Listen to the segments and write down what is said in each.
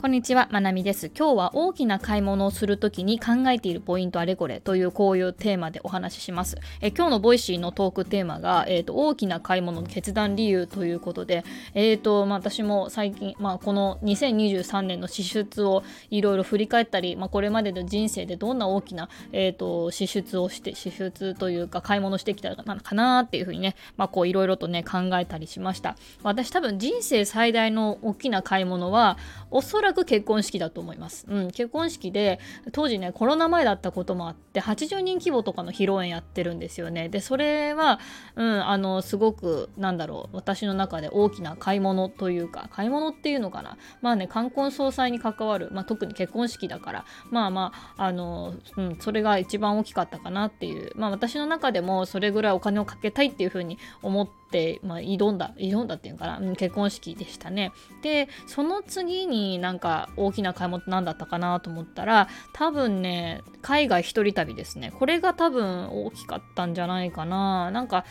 こんにちは、まなみです。今日は大きな買い物をするときに考えているポイントあれこれというこういうテーマでお話しします。え今日のボイシーのトークテーマが、えーと、大きな買い物の決断理由ということで、えーとまあ、私も最近、まあ、この2023年の支出をいろいろ振り返ったり、まあ、これまでの人生でどんな大きな、えーと、支出をして支出というか買い物してきたのかなっていうふうにね、まあ、こういろいろとね考えたりしました。私多分人生最大の大きな買い物はおそららく結婚式だと思います。うん、結婚式で当時ねコロナ前だったこともあって80人規模とかの披露宴やってるんですよね。でそれは、うん、あのすごくなんだろう私の中で大きな買い物というか買い物っていうのかなまあね冠婚葬祭に関わる、まあ、特に結婚式だからまあまああの、うん、それが一番大きかったかなっていうまあ私の中でもそれぐらいお金をかけたいっていうふうに思って、まあ、挑んだ挑んだっていうかな、うん、結婚式でしたね。でその次になんか大きな買い物何だったかなと思ったら多分ね海外一人旅ですね。これが多分大きかったんじゃないかな。なんか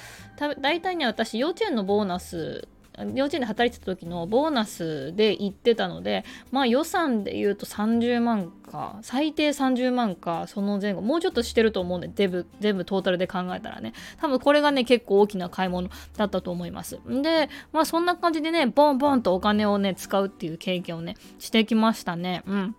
大体ね私幼稚園のボーナス幼稚園で働いてた時のボーナスで行ってたのでまあ予算で言うと30万か最低30万かその前後もうちょっとしてると思うんで全部全部トータルで考えたらね。多分これがね結構大きな買い物だったと思います。でまあそんな感じでねボンボンとお金をね使うっていう経験をねしてきましたね。うん。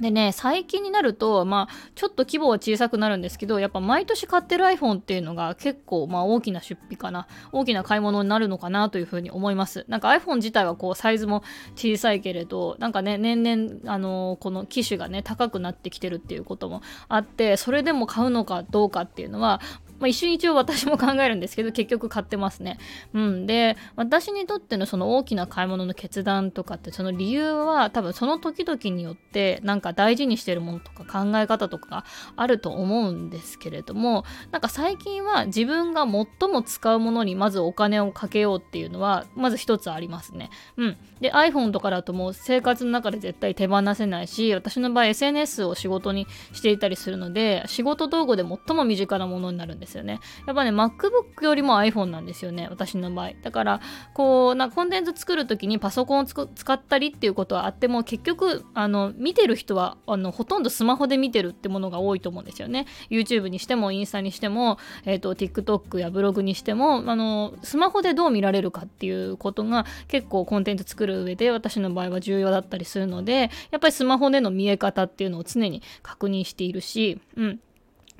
でね、最近になると、まあ、ちょっと規模は小さくなるんですけど、やっぱ毎年買ってる iPhone っていうのが結構、まあ、大きな出費かな、大きな買い物になるのかなというふうに思います。なんか iPhone 自体はこう、サイズも小さいけれど、なんかね、年々、あのー、この機種がね、高くなってきてるっていうこともあって、それでも買うのかどうかっていうのは、まあ、一瞬一応私も考えるんですけど結局買ってますね。うん、で私にとってのその大きな買い物の決断とかってその理由は多分その時々によってなんか大事にしてるものとか考え方とかがあると思うんですけれどもなんか最近は自分が最も使うものにまずお金をかけようっていうのはまず一つありますね。うん、で iPhone とかだともう生活の中で絶対手放せないし私の場合 SNS を仕事にしていたりするので仕事道具で最も身近なものになるんですですよね。やっぱね、MacBook よりも iPhone なんですよね、私の場合。だから、こう、なコンテンツ作る時にパソコンを使ったりっていうことはあっても、結局、あの、見てる人は、あの、ほとんどスマホで見てるってものが多いと思うんですよね。YouTube にしても、インスタにしても、えっ、ー、と、TikTok やブログにしても、あの、スマホでどう見られるかっていうことが結構コンテンツ作る上で私の場合は重要だったりするので、やっぱりスマホでの見え方っていうのを常に確認しているし、うん。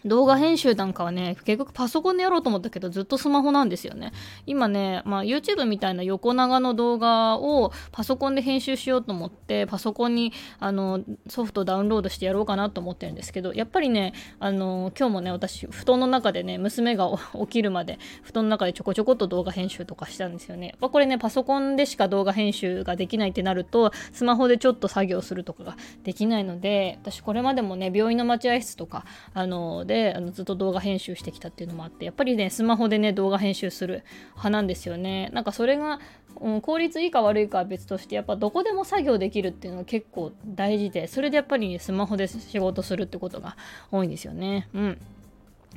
動画編集なんかはね、結局パソコンでやろうと思ったけど、ずっとスマホなんですよね。今ね、まあ、YouTube みたいな横長の動画をパソコンで編集しようと思って、パソコンにあのソフトダウンロードしてやろうかなと思ってるんですけど、やっぱりね、あの今日もね、私、布団の中でね、娘が起きるまで、布団の中でちょこちょこっと動画編集とかしたんですよね。まあ、これね、パソコンでしか動画編集ができないってなると、スマホでちょっと作業するとかができないので、私、これまでもね、病院の待合室とか、あのであのずっと動画編集してきたっていうのもあってやっぱりねスマホでね動画編集する派なんですよね。なんかそれが、うん、効率いいか悪いかは別としてやっぱどこでも作業できるっていうのは結構大事でそれでやっぱり、ね、スマホで仕事するってことが多いんですよね。うん。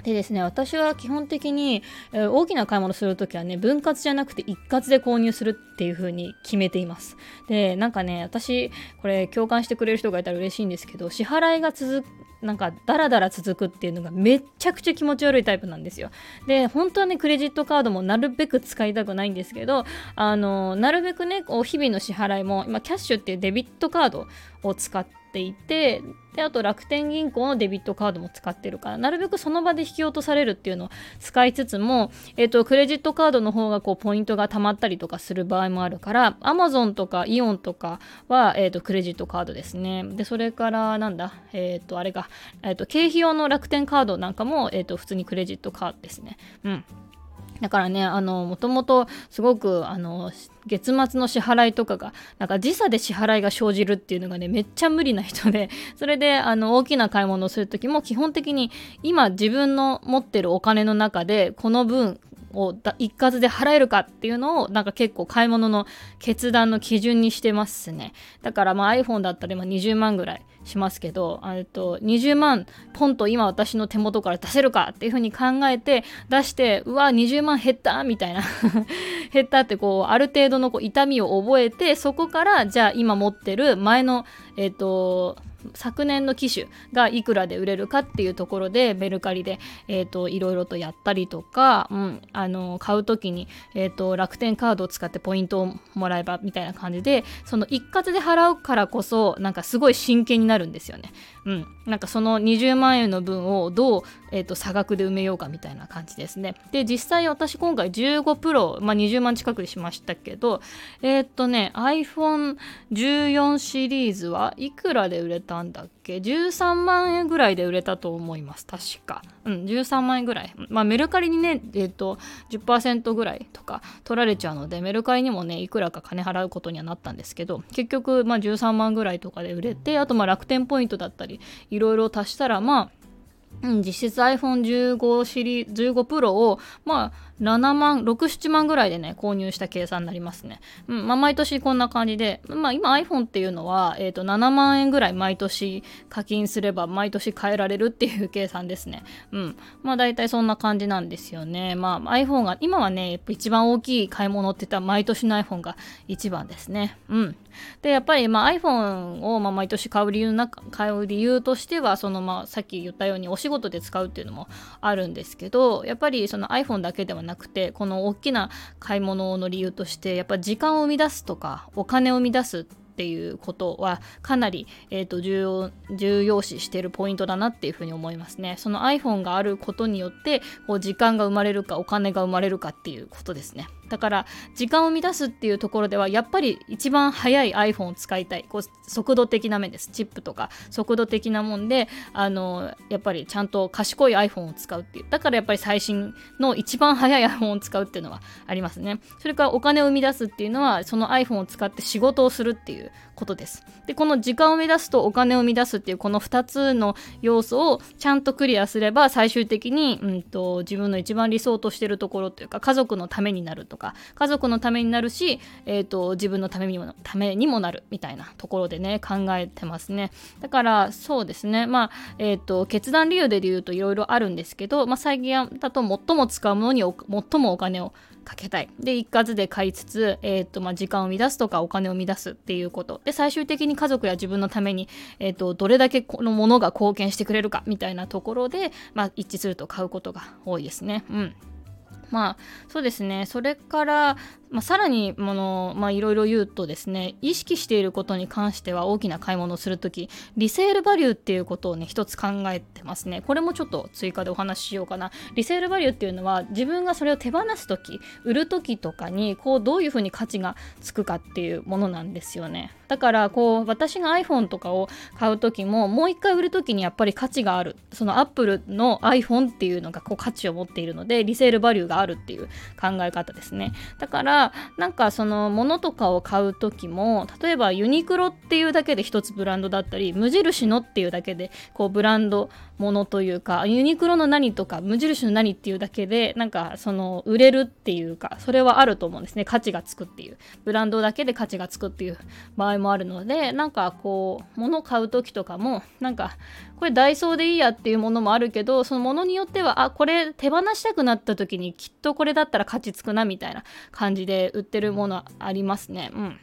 でですね、私は基本的に、えー、大きな買い物するときはね、分割じゃなくて一括で購入するっていう風に決めています。で、なんかね、私、これ共感してくれる人がいたら嬉しいんですけど、支払いが続なんかダラダラ続くっていうのがめっちゃくちゃ気持ち悪いタイプなんですよ。で、本当はね、クレジットカードもなるべく使いたくないんですけど、あの、なるべくね、こう日々の支払いも、今、キャッシュっていうデビットカードを使って、いてであと楽天銀行のデビットカードも使ってるからなるべくその場で引き落とされるっていうのを使いつつも、えーと、クレジットカードの方がこうポイントが貯まったりとかする場合もあるからアマゾンとかイオンとかは、えーと、クレジットカードですねでそれからなんだえっ、ー、とあれが、えーと、経費用の楽天カードなんかも、えー、と普通にクレジットカードですね。うん。だからね、あの、もともとすごく、あの、月末の支払いとかが、なんか時差で支払いが生じるっていうのがね、めっちゃ無理な人で、それで、あの、大きな買い物をするときも、基本的に今自分の持ってるお金の中で、この分、を一括で払えるかっていうのをなんか結構買い物の決断の基準にしてますね。だからまあ iPhone だったら今20万ぐらいしますけどと20万ポンと今私の手元から出せるかっていうふうに考えて出してうわ20万減ったみたいな。減ったってこうある程度のこう痛みを覚えてそこからじゃあ今持ってる前のえっ、ー、と昨年の機種がいくらで売れるかっていうところでメルカリで、えーと、いろいろとやったりとか、うん、あの買う時に、えーと、楽天カードを使ってポイントをもらえばみたいな感じでその一括で払うからこそなんかすごい真剣になるんですよね。うん、なんかその20万円の分をどう、えーと、差額で埋めようかみたいな感じですね。で実際私今回15プロ、まあ、20万近くにしましたけどえっ、ー、とね iPhone14 シリーズはいくらで売れたんだっけ？13万円ぐらいで売れたと思います。確か。うん13万円ぐらい。まあメルカリにねえっ、ー、と10%ぐらいとか取られちゃうのでメルカリにもねいくらか金払うことにはなったんですけど結局まあ13万ぐらいとかで売れてあとまあ楽天ポイントだったりいろいろ足したらまあ、実質 iPhone15 シリーズ15 Pro をまあ7万、6、7万ぐらいでね、購入した計算になりますね。うん、まあ、毎年こんな感じで、まあ、今 iPhone っていうのは、えっ、ー、と、7万円ぐらい毎年課金すれば毎年変えられるっていう計算ですね。うん。まあ、大体そんな感じなんですよね。まあ、iPhone が、今はね、一番大きい買い物って言ったら毎年の iPhone が一番ですね。うん。で、やっぱり、まあ、iPhone を、まあ、毎年買う理由な、買う理由としては、その、まあ、さっき言ったようにお仕事で使うっていうのもあるんですけど、やっぱりその iPhone だけではなくてこの大きな買い物の理由としてやっぱ時間を生み出すとかお金を生み出すっていうことはかなり、えーと、重要重要視しているポイントだなっていうふうに思いますね。その iPhone があることによってこう時間が生まれるかお金が生まれるかっていうことですね。だから時間を生み出すっていうところではやっぱり一番早い iPhone を使いたい。こう速度的な面です。チップとか速度的なもんであのやっぱりちゃんと賢い iPhone を使うっていう。だからやっぱり最新の一番早い iPhone を使うっていうのはありますね。それからお金を生み出すっていうのはその iPhone を使って仕事をするっていうことです。でこの時間を生み出すとお金を生み出すっていうこの2つの要素をちゃんとクリアすれば最終的に、うんと、自分の一番理想としてるところというか家族のためになるとか家族のためになるし、えーと、自分のためにもためにもなるみたいなところでね考えてますねだからそうですねまあえ、ー、と決断理由で言うといろいろあるんですけど、まあ、最近だと最も使うものに最もお金をかけたい。で、一括で買いつつ、え、ー、と、まあ、時間を生み出すとかお金を生み出すっていうこと。で、最終的に家族や自分のために、えっ、ー、と、どれだけこのものが貢献してくれるかみたいなところで、まあ、一致すると買うことが多いですね。うん。まあそうですね。それから、まあ、さらに、いろいろ言うとですね意識していることに関しては大きな買い物をするときリセールバリューっていうことをね一つ考えてますね。これもちょっと追加でお話ししようかな。リセールバリューっていうのは自分がそれを手放すとき売るときとかにこうどういうふうに価値がつくかっていうものなんですよね。だからこう私が iPhone とかを買う時ももう一回売る時にやっぱり価値がある。その Apple の iPhone っていうのがこう価値を持っているのでリセールバリューがあるっていう考え方ですね。だからなんかその物とかを買う時も例えばユニクロっていうだけで一つブランドだったり無印のっていうだけでこうブランドものというかユニクロの何とか無印の何っていうだけでなんかその売れるっていうかそれはあると思うんですね。価値がつくっていう。ブランドだけで価値がつくっていう場合もあるのでなんかこう物を買う時とかもなんかこれダイソーでいいやっていうものもあるけどそのものによってはあこれ手放したくなった時にきっとこれだったら価値つくなみたいな感じで売ってるものありますね。うん。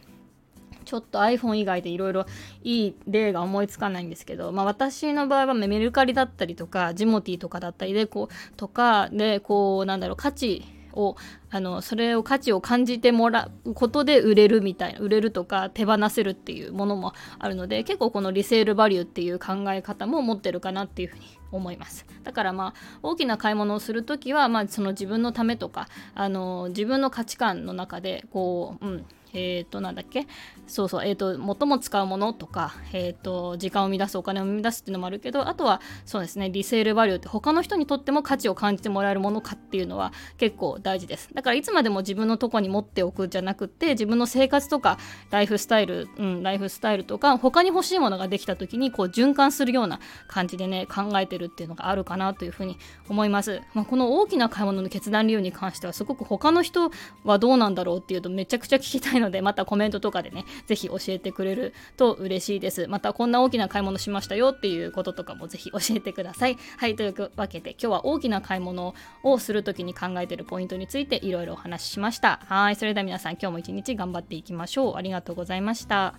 ちょっと iPhone 以外でいろいろいい例が思いつかないんですけど、まあ、私の場合はメルカリだったりとかジモティとかだったりでこうとかでこうなんだろう価値をあのそれを価値を感じてもらうことで売れるみたいな売れるとか手放せるっていうものもあるので結構このリセールバリューっていう考え方も持ってるかなっていうふうに思います。だからまあ大きな買い物をする時はまあその自分のためとかあの自分の価値観の中でこううんえっ、ー、と、なんだっけ？そうそう、えっ、ー、と、最も使うものとか、えっ、ー、と、時間を生み出す、お金を生み出すっていうのもあるけど、あとは、そうですね、リセールバリューって他の人にとっても価値を感じてもらえるものかっていうのは結構大事です。だから、いつまでも自分のとこに持っておくじゃなくて、自分の生活とか、ライフスタイル、うん、ライフスタイルとか、他に欲しいものができた時に、こう、循環するような感じでね、考えてるっていうのがあるかなというふうに思います。まあ、この大きな買い物の決断理由に関しては、すごく他の人はどうなんだろうっていうと、めちゃくちゃ聞きたいなのでまたコメントとかでねぜひ教えてくれると嬉しいです。またこんな大きな買い物しましたよっていうこととかもぜひ教えてください。はいというわけで今日は大きな買い物をする時に考えてるポイントについていろいろお話ししました。はいそれでは皆さん今日も一日頑張っていきましょう。ありがとうございました。